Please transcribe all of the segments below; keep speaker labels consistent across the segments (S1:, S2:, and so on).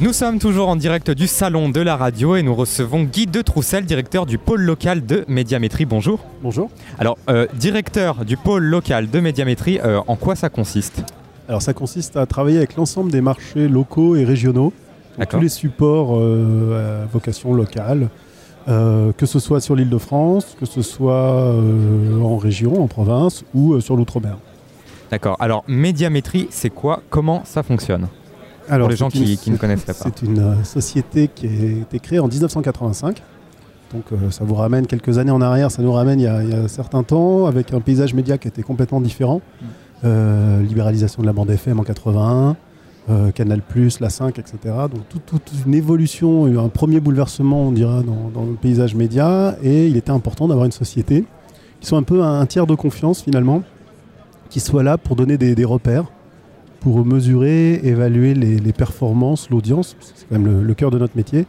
S1: Nous sommes toujours en direct du salon de la radio et nous recevons Guy de Troussel, directeur du pôle local de médiamétrie. Bonjour.
S2: Bonjour.
S1: Alors, euh, directeur du pôle local de médiamétrie, euh, en quoi ça consiste?
S2: Alors ça consiste à travailler avec l'ensemble des marchés locaux et régionaux, tous les supports euh, à vocation locale, que ce soit sur l'île de France, que ce soit en région, en province ou sur l'outre-mer.
S1: D'accord. Alors, médiamétrie, c'est quoi? Comment ça fonctionne?
S2: Alors,
S1: les gens
S2: une-
S1: qui- qui ne connaîtraient pas.
S2: C'est une euh, société qui a été créée en 1985. Donc euh, ça vous ramène quelques années en arrière, ça nous ramène il y, a, il y a un certain temps, avec un paysage média qui était complètement différent.
S1: Mm.
S2: Euh, libéralisation de la bande FM en 81, euh, Canal+, la 5, etc. Donc tout- toute une évolution, un premier bouleversement, on dira, dans, dans le paysage média, et il était important d'avoir une société qui soit un peu un, un tiers de confiance finalement, qui soit là pour donner des, des repères, pour mesurer, évaluer les, les performances, l'audience, c'est quand même le, le cœur de notre métier,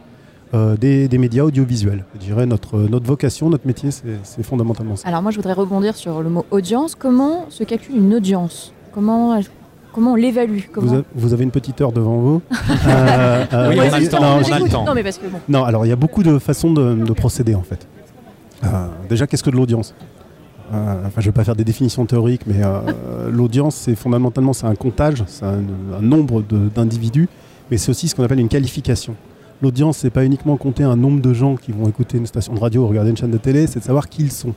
S2: euh, des, des médias audiovisuels. Je dirais notre, notre vocation, notre métier, c'est fondamentalement ça.
S3: Alors moi, je voudrais rebondir sur le mot audience. Comment se calcule une audience? Comment, comment on l'évalue?
S2: Vous, avez une petite heure devant vous. Euh, euh,
S1: Oui, on a le temps,
S2: non,
S1: on a
S2: je-
S1: le
S3: j'écoute.
S1: temps.
S3: Non, mais parce que bon.
S2: Non, alors il y a beaucoup de façons de, de procéder en fait. Euh, déjà, qu'est-ce que de l'audience? Euh, Enfin, je ne vais pas faire des définitions théoriques, mais euh, l'audience, c'est fondamentalement c'est un comptage, c'est un, nombre d'individus, mais c'est aussi ce qu'on appelle une qualification. L'audience, c'est pas uniquement compter un nombre de gens qui vont écouter une station de radio ou regarder une chaîne de télé, c'est de savoir qui ils sont.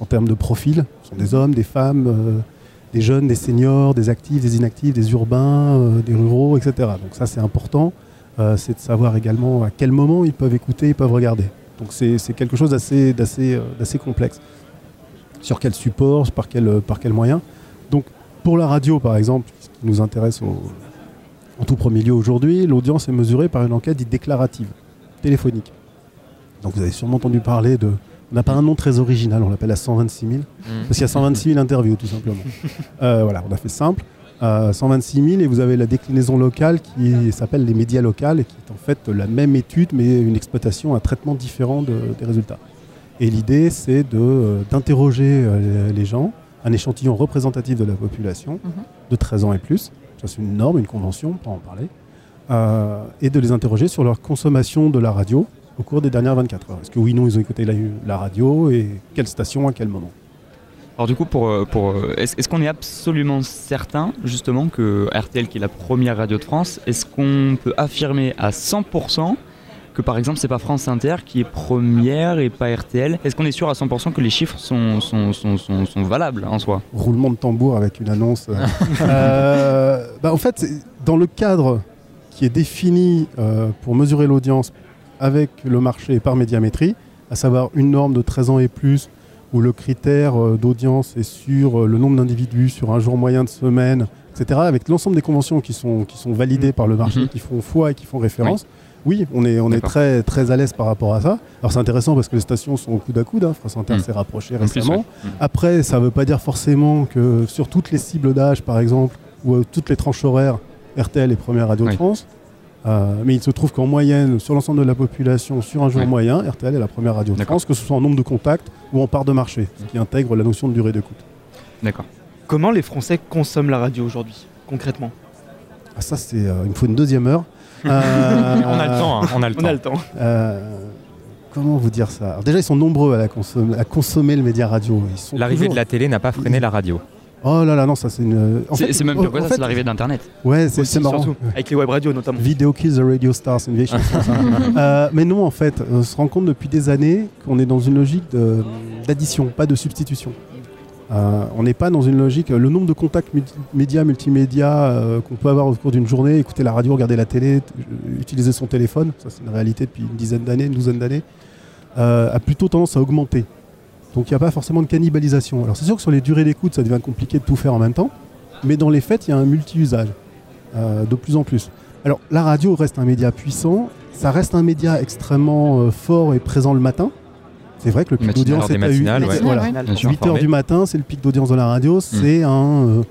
S2: En termes de profil, ce sont des hommes, des femmes, euh, des jeunes, des seniors, des actifs, des inactifs, des urbains, des ruraux, etc. Donc ça, c'est important. C'est de savoir également à quel moment ils peuvent écouter, ils peuvent regarder. Donc c'est quelque chose d'assez complexe. Sur quel support, par quel, euh, par quel moyen. Donc pour la radio, par exemple, ce qui nous intéresse au- en tout premier lieu aujourd'hui, l'audience est mesurée par une enquête dite déclarative, téléphonique. Donc vous avez sûrement entendu parler de... On n'a pas un nom très original, on l'appelle la 126 000. Parce qu'il y a 126 000 interviews, tout simplement. Euh, voilà, on a fait simple. Euh, 126 000, et vous avez la déclinaison locale qui s'appelle les médias locales, et qui est en fait la même étude, mais une exploitation, un traitement différent de- des résultats. Et l'idée, c'est de, euh, d'interroger euh, les gens, un échantillon représentatif de la population,
S3: Mhm.
S2: de 13 ans et plus. Ça, c'est une norme, une convention, on peut en parler. Euh, et de les interroger sur leur consommation de la radio au cours des dernières 24 heures. Est-ce que oui, non, ils ont écouté la, la radio, et quelle station, à quel moment?
S4: Alors du coup, pour, pour, est-ce est-ce qu'on est absolument certain justement que RTL, qui est la première radio de France, est-ce qu'on peut affirmer à 100% que par exemple c'est pas France Inter qui est première et pas RTL Est-ce qu'on est sûr à 100% que les chiffres sont, sont, sont, sont, sont valables en soi?
S2: Roulement de tambour avec une annonce. euh. Euh, bah, en fait, dans le cadre qui est défini euh, pour mesurer l'audience avec le marché et par médiamétrie, à savoir une norme de 13 ans et plus, où le critère d'audience est sur le nombre d'individus, sur un jour moyen de semaine, etc., avec l'ensemble des conventions qui sont, qui sont validées par le marché,
S4: Mhm.
S2: qui font foi et qui font référence. Oui, on est, on est très, très à l'aise par rapport à ça. Alors c'est intéressant parce que les stations sont au coude à coude. Hein. France Inter
S4: Mhm.
S2: s'est rapproché
S4: En plus,
S2: récemment.
S4: ouais. Mm.
S2: Après, ça ne veut pas dire forcément que sur toutes les cibles d'âge, par exemple, ou euh, toutes les tranches horaires, RTL est première radio de
S4: Oui.
S2: France. Euh, mais il se trouve qu'en moyenne, sur l'ensemble de la population, sur un jour
S4: Oui.
S2: moyen, RTL est la première radio de
S4: D'accord.
S2: France, que ce soit en nombre de contacts ou en part de marché, ce qui intègre la notion de durée d'écoute.
S4: D'accord.
S5: Comment les Français consomment la radio aujourd'hui, concrètement?
S2: Ah, ça, c'est, euh, il me faut une deuxième heure. Euh,
S1: On a le temps, hein, on a le
S5: On
S1: temps.
S5: a le temps.
S2: euh, comment vous dire ça? Alors Déjà, ils sont nombreux à, la consom- à consommer le média radio.
S1: L'arrivée
S2: toujours-
S1: de la télé n'a pas freiné la radio.
S2: Oh là là, non, ça c'est une. en
S4: C'est
S2: fait-
S4: c'est même pire que ça, c'est l'arrivée d'Internet.
S2: Ouais, c'est marrant.
S5: surtout, avec les web radios notamment.
S2: Video Kills the Radio Star, c'est une vieille chanson. ça. Euh, mais non, en fait, on se rend compte depuis des années qu'on est dans une logique d'addition, pas de substitution. Euh, on n'est pas dans une logique. Le nombre de contacts médias, multimédia euh, qu'on peut avoir au cours d'une journée, écouter la radio, regarder la télé, euh, utiliser son téléphone, ça c'est une réalité depuis une dizaine d'années, une douzaine d'années, euh, a plutôt tendance à augmenter. Donc il n'y a pas forcément de cannibalisation. Alors c'est sûr que sur les durées d'écoute, ça devient compliqué de tout faire en même temps, mais dans les faits, il y a un multi-usage euh, de plus en plus. Alors la radio reste un média puissant, ça reste un média extrêmement euh, fort et présent le matin. C'est vrai que le pic d'audience est à
S1: matinales, ouais.
S2: voilà. 8
S1: informé.
S2: du matin, c'est le pic d'audience de la radio. C'est un. euh,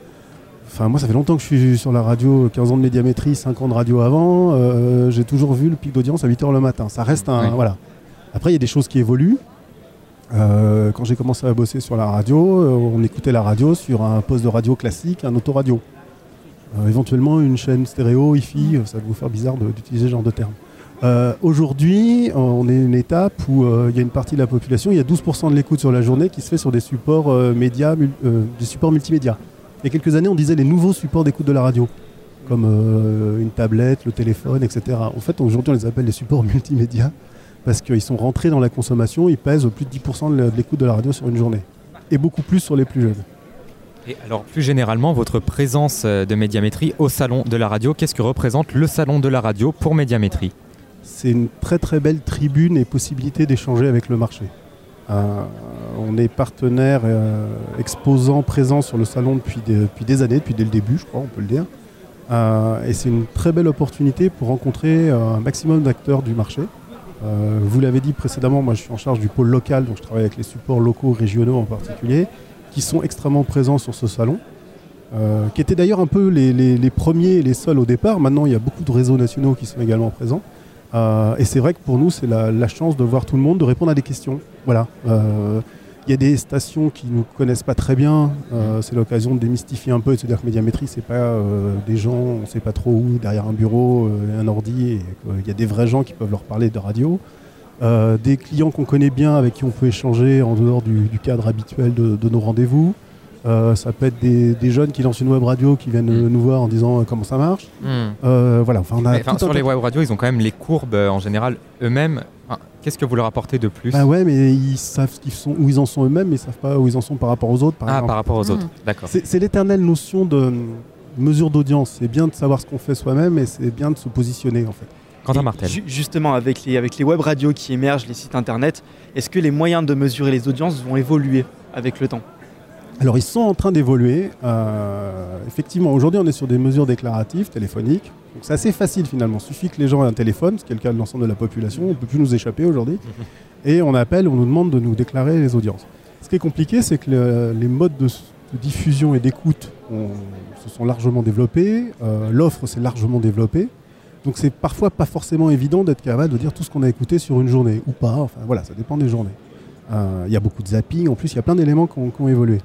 S2: Enfin, moi, ça fait longtemps que je suis sur la radio, 15 ans de médiamétrie, 5 ans de radio avant. euh, J'ai toujours vu le pic d'audience à 8 heures le matin. Ça reste un.
S4: Oui.
S2: Voilà. Après, il y a des choses qui évoluent. Euh, quand j'ai commencé à bosser sur la radio, euh, on écoutait la radio sur un poste de radio classique, un autoradio. Euh, éventuellement une chaîne stéréo, hi-fi, ça va vous faire bizarre d'utiliser ce genre de terme. Euh, Aujourd'hui, on est une étape où euh, il y a une partie de la population, il y a 12% de l'écoute sur la journée qui se fait sur des supports euh, médias, des supports multimédia. Il y a quelques années, on disait les nouveaux supports d'écoute de la radio, comme une tablette, le téléphone, etc. En fait, aujourd'hui, on les appelle les supports multimédia parce qu'ils sont rentrés dans la consommation, ils pèsent plus de 10% de l'écoute de la radio sur une journée. Et beaucoup plus sur les plus jeunes.
S1: Et alors plus généralement, votre présence de médiamétrie au salon de la radio, qu'est-ce que représente le salon de la radio pour médiamétrie?
S2: C'est une très très belle tribune et possibilité d'échanger avec le marché. Euh, on est partenaire euh, exposant présent sur le salon depuis des, depuis des années, depuis le début je crois, on peut le dire. Euh, et c'est une très belle opportunité pour rencontrer euh, un maximum d'acteurs du marché. Vous l'avez dit précédemment, moi je suis en charge du pôle local, donc je travaille avec les supports locaux, régionaux en particulier, qui sont extrêmement présents sur ce salon. Qui étaient d'ailleurs un peu les, les- les premiers et les seuls au départ. Maintenant, il y a beaucoup de réseaux nationaux qui sont également présents. Euh, et c'est vrai que pour nous, c'est la, chance de voir tout le monde, de répondre à des questions. Voilà. Euh, Il y a des stations qui ne nous connaissent pas très bien. Euh, c'est l'occasion de démystifier un peu et de se dire que médiamétrie, c'est pas euh, des gens, on ne sait pas trop où, derrière un bureau, euh, un ordi. qu'il y a des vrais gens qui peuvent leur parler de radio. Euh, des clients qu'on connaît bien, avec qui on peut échanger en dehors du, cadre habituel de nos rendez-vous. Euh, ça peut être des, des jeunes qui lancent une web radio qui viennent euh, nous voir en disant euh, comment ça marche. Euh, voilà, enfin, on a
S1: Mais, enfin,
S2: tout un
S1: Sur les web radios, ils ont quand même les courbes euh, en général eux-mêmes. Enfin, Qu'est-ce que vous leur apportez de plus?
S2: Bah ouais, mais ils savent sont, où ils en sont eux-mêmes, mais ils savent pas où ils en sont par rapport aux autres. Par
S1: Ah,
S2: exemple.
S1: par rapport aux autres. D'accord.
S2: C'est l'éternelle notion de mesure d'audience. C'est bien de savoir ce qu'on fait soi-même et c'est bien de se positionner en fait.
S1: Quentin Martel.
S5: ju- justement, avec les, avec les web radios qui émergent, les sites internet, est-ce que les moyens de mesurer les audiences vont évoluer avec le temps?
S2: Alors ils sont en train d'évoluer. Euh, effectivement, aujourd'hui on est sur des mesures déclaratives, téléphoniques. C'est assez facile finalement. Il suffit que les gens aient un téléphone, ce qui est le cas de l'ensemble de la population. On ne peut plus nous échapper aujourd'hui. Et on appelle, on nous demande de nous déclarer les audiences. Ce qui est compliqué, c'est que le- les modes de, diffusion et d'écoute se sont largement développés. Euh, L'offre s'est largement développée. Donc c'est parfois pas forcément évident d'être capable de dire tout ce qu'on a écouté sur une journée ou pas. Enfin voilà, ça dépend des journées. Euh, Il y a beaucoup de zapping. En plus, il y a plein d'éléments qui ont évolué.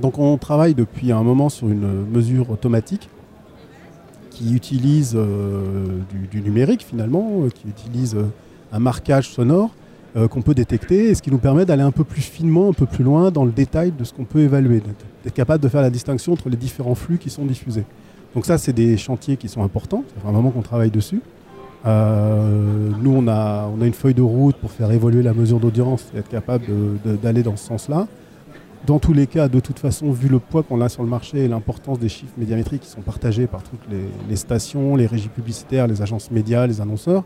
S2: Donc on travaille depuis un moment sur une mesure automatique qui utilise euh, du, numérique finalement, euh, qui utilise euh, un marquage sonore qu'on peut détecter et ce qui nous permet d'aller un peu plus finement, un peu plus loin dans le détail de ce qu'on peut évaluer, d'être- capable de faire la distinction entre les différents flux qui sont diffusés. Donc ça, c'est des chantiers qui sont importants, ça fait un moment qu'on travaille dessus. Nous, on a, une feuille de route pour faire évoluer la mesure d'audience et être capable d'aller dans ce sens-là. Dans tous les cas, de toute façon, vu le poids qu'on a sur le marché et l'importance des chiffres médiamétriques qui sont partagés par toutes les, les stations, les régies publicitaires, les agences médias, les annonceurs,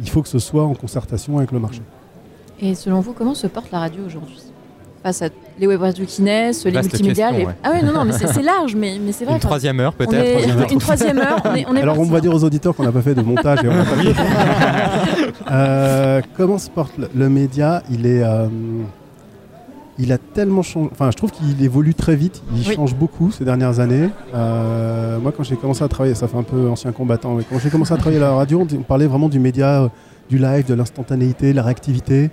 S2: il faut que ce soit en concertation avec le marché.
S3: Et selon vous, comment se porte la radio aujourd'hui? Face à les web radios qui naissent, les
S1: Vaste
S3: multimédias.
S1: question,
S3: les-
S1: ouais.
S3: Ah oui, non, non, mais c'est c'est large, mais, mais c'est vrai.
S1: Une troisième heure peut-être
S3: est-
S1: troisième heure.
S3: Une troisième heure, on est, on est
S2: Alors on va dire aux auditeurs qu'on n'a pas fait de montage et on pas Euh, Comment se porte le, le média? Il est, euh, il a tellement changé. Enfin, je trouve qu'il évolue très vite. Il
S3: Oui.
S2: change beaucoup ces dernières années. Euh, moi, quand j'ai commencé à travailler, ça fait un peu ancien combattant, mais quand j'ai commencé à travailler à la radio, on, parlait vraiment du média, euh, du live, de l'instantanéité, de la réactivité.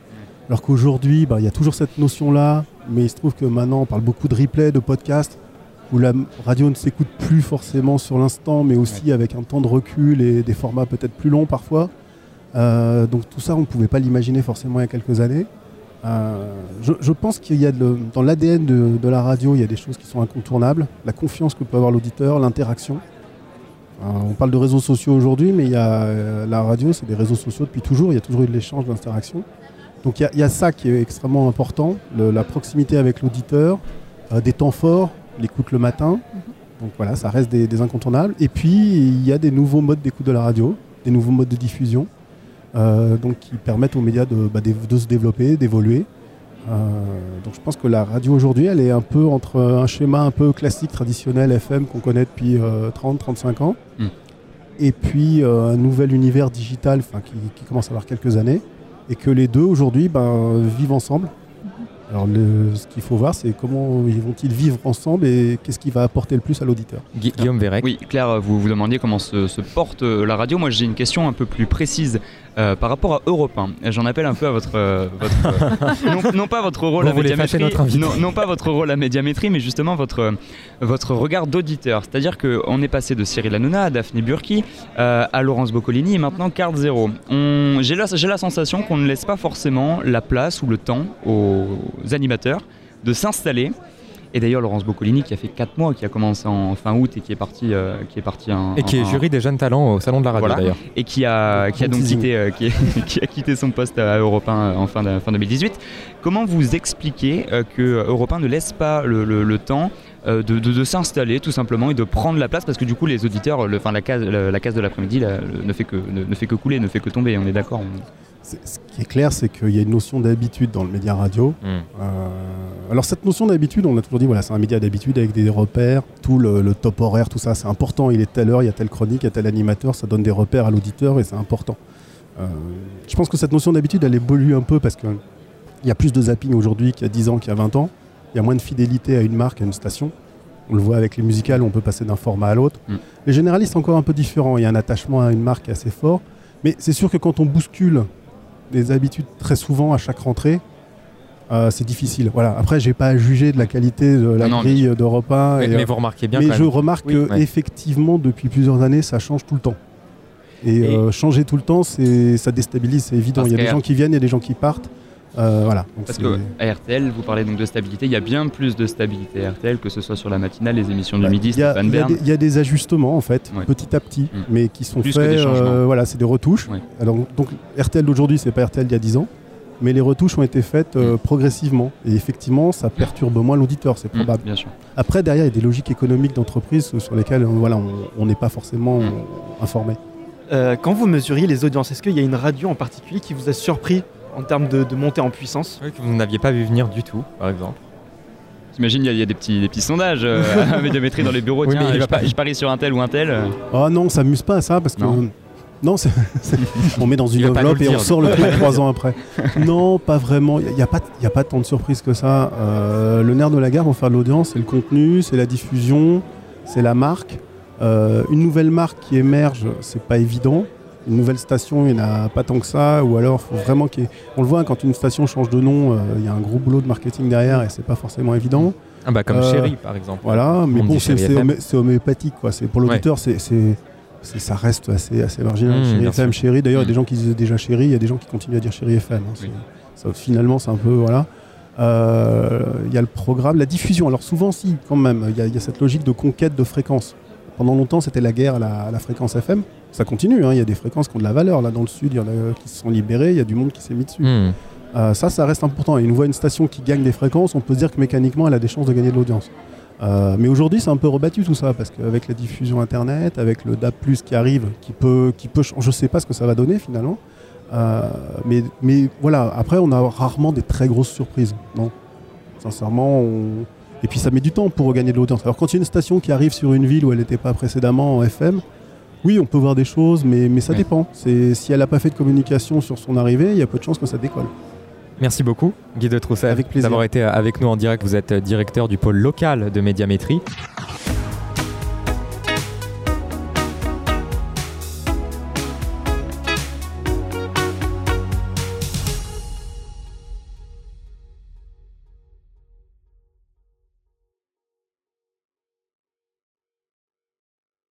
S2: Alors qu'aujourd'hui, bah, il y a toujours cette notion-là, mais il se trouve que maintenant, on parle beaucoup de replay, de podcast, où la radio ne s'écoute plus forcément sur l'instant, mais aussi avec un temps de recul et des formats peut-être plus longs parfois. Euh, donc tout ça, on ne pouvait pas l'imaginer forcément il y a quelques années. Euh, je, pense qu'il y a dans l'ADN de, la radio, il y a des choses qui sont incontournables. La confiance que peut avoir l'auditeur, l'interaction. Euh, on parle de réseaux sociaux aujourd'hui, mais il y a, euh, la radio, c'est des réseaux sociaux depuis toujours. Il y a toujours eu de l'échange, de l'interaction. Donc il y, a- ça qui est extrêmement important, la proximité avec l'auditeur, des temps forts, l'écoute le matin. Donc voilà, ça reste des, incontournables. Et puis il y a des nouveaux modes d'écoute de la radio, des nouveaux modes de diffusion, donc qui permettent aux médias de, bah, de se développer, d'évoluer. Euh, donc je pense que la radio aujourd'hui, elle est un peu entre un schéma un peu classique, traditionnel, FM qu'on connaît depuis 30-35 ans,
S4: Mm.
S2: et puis euh, un nouvel univers digital enfin, qui, qui commence à avoir quelques années, et que les deux aujourd'hui ben, vivent ensemble. Alors le- ce qu'il faut voir, c'est comment ils vont-ils vivre ensemble et qu'est-ce qui va apporter le plus à l'auditeur.
S1: Gui- Guillaume Vérec.
S4: Oui, Claire, vous vous demandiez comment se, se porte euh, la radio. Moi, j'ai une question un peu plus précise euh, par rapport à Europe 1. J'en appelle un peu à votre, euh, votre, non, non pas votre rôle
S1: Vous
S4: à médiamétrie, non, non pas votre rôle à médiamétrie, mais justement votre euh, votre regard d'auditeur. C'est-à-dire qu'on est passé de Cyril Hanouna à Daphné Burki euh, à Laurence Boccolini et maintenant J'ai la, j'ai la sensation qu'on ne laisse pas forcément la place ou le temps aux animateurs de s'installer. Et d'ailleurs, Laurence Boccolini, qui a fait 4 mois, qui a commencé en fin août et qui est parti, euh, qui est parti en,
S1: Et qui est jury des jeunes talents au Salon de la Radio
S4: Voilà.
S1: d'ailleurs.
S4: et qui a, qui a donc quitté, euh, qui, a quitté son poste à Europe 1 en fin, de- fin 2018. Comment vous expliquez euh, que Europe 1 ne laisse pas le, le- le temps euh, de, de- de s'installer tout simplement et de prendre la place? Parce que du coup les auditeurs, le, enfin, la, case, la, la case de l'après-midi ne, fait que, ne, ne fait que couler, ne fait que tomber, on est d'accord on-
S2: Ce qui est clair, c'est qu'il y a une notion d'habitude dans le média radio.
S1: Hmm.
S2: Euh, alors cette notion d'habitude, on a toujours dit, voilà, c'est un média d'habitude avec des repères, tout le, le top horaire, tout ça, c'est important. Il est telle heure, il y a telle chronique, il y a tel animateur, ça donne des repères à l'auditeur et c'est important. Euh, je pense que cette notion d'habitude, elle évolue un peu parce qu'il y a plus de zapping aujourd'hui qu'il y a 10 ans, qu'il y a 20 ans. Il y a moins de fidélité à une marque, à une station. On le voit avec les musicales, on peut passer d'un format à l'autre.
S4: Mm.
S2: Les généralistes, c'est encore un peu différent. Il y a un attachement à une marque assez fort. Mais c'est sûr que quand on bouscule des habitudes très souvent à chaque rentrée, euh, c'est difficile. Voilà. Après, j'ai pas à juger de la qualité de la
S4: Non, non,
S2: grille d'Europe 1.
S1: Mais,
S2: et,
S1: mais
S2: euh,
S1: vous remarquez bien
S2: mais
S1: quand
S2: je
S1: même.
S2: remarque
S1: Oui,
S2: que
S1: ouais.
S2: effectivement, depuis plusieurs années, ça change tout le temps. Et,
S4: Et-
S2: euh, changer tout le temps, c'est ça déstabilise, c'est évident. Il y a des gens qui viennent, il y a des gens qui partent. Euh, voilà. Donc
S4: Parce que à RTL, vous parlez donc de stabilité, il y a bien plus de stabilité à RTL que ce soit sur la matinale, les émissions du
S2: Bah,
S4: midi,
S2: il y, y y a des ajustements en fait,
S4: Ouais.
S2: petit à petit,
S4: Mm.
S2: mais qui sont
S4: Plus que
S2: faits. euh, voilà, c'est des retouches.
S4: Ouais.
S2: Alors donc RTL d'aujourd'hui, c'est pas RTL d'il y a 10 ans, mais les retouches ont été faites euh,
S4: Mm.
S2: progressivement. Et effectivement, ça perturbe moins l'auditeur, c'est
S4: Mm,
S2: probable.
S4: bien sûr.
S2: Après, derrière, il y a des logiques économiques d'entreprise sur lesquelles euh, voilà, on- n'est pas forcément informé.
S5: Euh, quand vous mesuriez les audiences, est-ce qu'il y a une radio en particulier qui vous a surpris? En termes de, de montée en puissance
S1: Oui, que vous n'aviez pas vu venir du tout, par exemple.
S4: J'imagine il y, a- il y a des petits, des petits sondages euh, à médiamétrie dans les bureaux.
S1: Oui,
S4: Tiens,
S1: mais il
S4: je,
S1: va pas-
S4: pa- je parie sur un tel ou un tel.
S2: Ah non, on s'amuse pas à ça parce que.
S4: Non.
S2: Non, c'est- c'est- on met dans une enveloppe et on sort le truc trois ans après. Non, pas vraiment. Il n'y a, pas- y a pas tant de surprises que ça. Euh, le nerf de la guerre pour faire de l'audience, c'est le contenu, c'est la diffusion, c'est la marque. Euh, une nouvelle marque qui émerge, c'est pas évident. Une nouvelle station, il n'y en a pas tant que ça. Ou alors, faut vraiment qu'il On le voit, quand une station change de nom, euh, il y a un gros boulot de marketing derrière et c'est pas forcément évident.
S1: Ah bah comme
S2: Euh,
S1: Chéri, par exemple.
S2: Voilà, mais
S1: On
S2: bon, c'est homé- homéopathique, quoi. C'est pour l'auditeur, c'est ça reste assez, assez marginal.
S1: Mmh,
S2: chéri FM, chéri. D'ailleurs, il y a
S4: Mmh.
S2: des gens qui disaient déjà chéri, il y a des gens qui continuent à dire chéri FM. hein. C'est-
S4: Oui.
S2: ça, finalement, c'est un peu voilà. Euh, Il y a le programme, la diffusion. Alors souvent, si, quand même, il y, a- il y a cette logique de conquête de fréquences. Pendant longtemps, c'était la guerre à la, à la fréquence FM. Ça continue. hein. Il y a des fréquences qui ont de la valeur. Là, dans le sud, il y en a qui se sont libérées. Il y a du monde qui s'est mis dessus.
S1: Hmm.
S2: Euh, ça, ça reste important. Et une voit une station qui gagne des fréquences, on peut se dire que mécaniquement, elle a des chances de gagner de l'audience. Euh, mais aujourd'hui, c'est un peu rebattu tout ça, parce qu'avec la diffusion Internet, avec le DAB+, qui arrive, qui peut, qui peut, je sais pas ce que ça va donner finalement. Euh, mais, mais voilà, après, on a rarement des très grosses surprises. Non, sincèrement. on- Et puis ça met du temps pour gagner de l'audience. Alors quand il y a une station qui arrive sur une ville où elle n'était pas précédemment en FM, oui, on peut voir des choses, mais, mais ça dépend. Si elle n'a pas fait de communication sur son arrivée, il y a peu de chances que ça décolle.
S1: Merci beaucoup, Guy de Trousset,
S2: Avec plaisir.
S1: d'avoir été avec nous en direct. Vous êtes directeur du pôle local de médiamétrie.